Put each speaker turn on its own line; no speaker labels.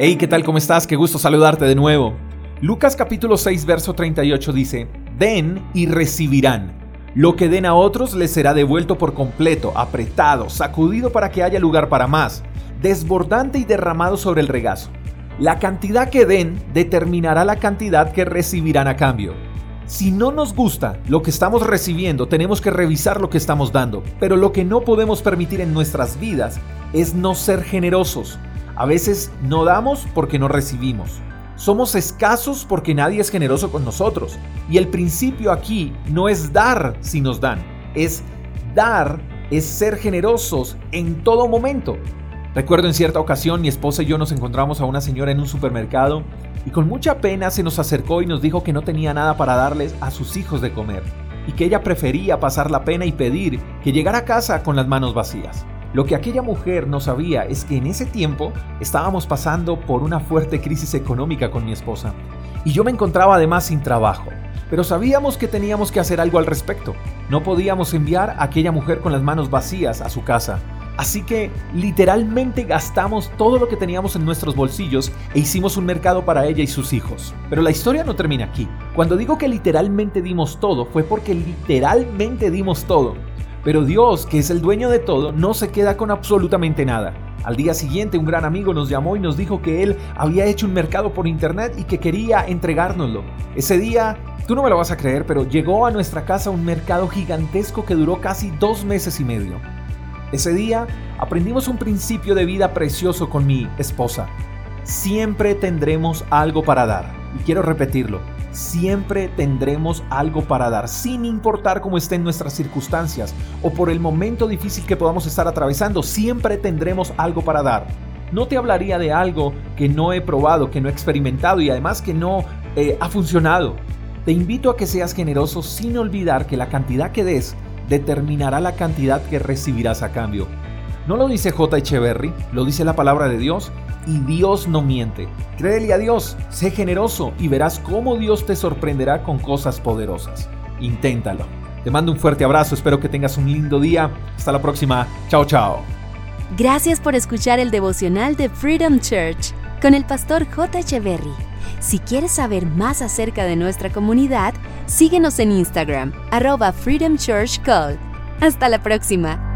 Hey, ¿qué tal? ¿Cómo estás? Qué gusto saludarte de nuevo. Lucas capítulo 6, verso 38 dice, Den y recibirán. Lo que den a otros les será devuelto por completo, apretado, sacudido para que haya lugar para más, desbordante y derramado sobre el regazo. La cantidad que den determinará la cantidad que recibirán a cambio. Si no nos gusta lo que estamos recibiendo, tenemos que revisar lo que estamos dando. Pero lo que no podemos permitir en nuestras vidas es no ser generosos. A veces no damos porque no recibimos. Somos escasos porque nadie es generoso con nosotros. Y el principio aquí no es dar si nos dan, es dar, es ser generosos en todo momento. Recuerdo en cierta ocasión mi esposa y yo nos encontramos a una señora en un supermercado y con mucha pena se nos acercó y nos dijo que no tenía nada para darles a sus hijos de comer y que ella prefería pasar la pena y pedir que llegara a casa con las manos vacías. Lo que aquella mujer no sabía es que en ese tiempo estábamos pasando por una fuerte crisis económica con mi esposa y yo me encontraba además sin trabajo. Pero sabíamos que teníamos que hacer algo al respecto. No podíamos enviar a aquella mujer con las manos vacías a su casa. Así que literalmente gastamos todo lo que teníamos en nuestros bolsillos e hicimos un mercado para ella y sus hijos. Pero la historia no termina aquí. Cuando digo que literalmente dimos todo, fue porque literalmente dimos todo. Pero Dios, que es el dueño de todo, no se queda con absolutamente nada. Al día siguiente un gran amigo nos llamó y nos dijo que él había hecho un mercado por internet y que quería entregárnoslo. Ese día, tú no me lo vas a creer, pero llegó a nuestra casa un mercado gigantesco que duró casi dos meses y medio. Ese día aprendimos un principio de vida precioso con mi esposa. Siempre tendremos algo para dar. Y quiero repetirlo siempre tendremos algo para dar, sin importar cómo estén nuestras circunstancias o por el momento difícil que podamos estar atravesando, siempre tendremos algo para dar. No te hablaría de algo que no he probado, que no he experimentado y además que no eh, ha funcionado. Te invito a que seas generoso sin olvidar que la cantidad que des determinará la cantidad que recibirás a cambio. No lo dice J. Echeverry, lo dice la palabra de Dios y Dios no miente. Créele a Dios, sé generoso y verás cómo Dios te sorprenderá con cosas poderosas. Inténtalo. Te mando un fuerte abrazo, espero que tengas un lindo día. Hasta la próxima. Chao, chao.
Gracias por escuchar el devocional de Freedom Church con el pastor J. Echeverry. Si quieres saber más acerca de nuestra comunidad, síguenos en Instagram, arroba Freedom Church Call. Hasta la próxima.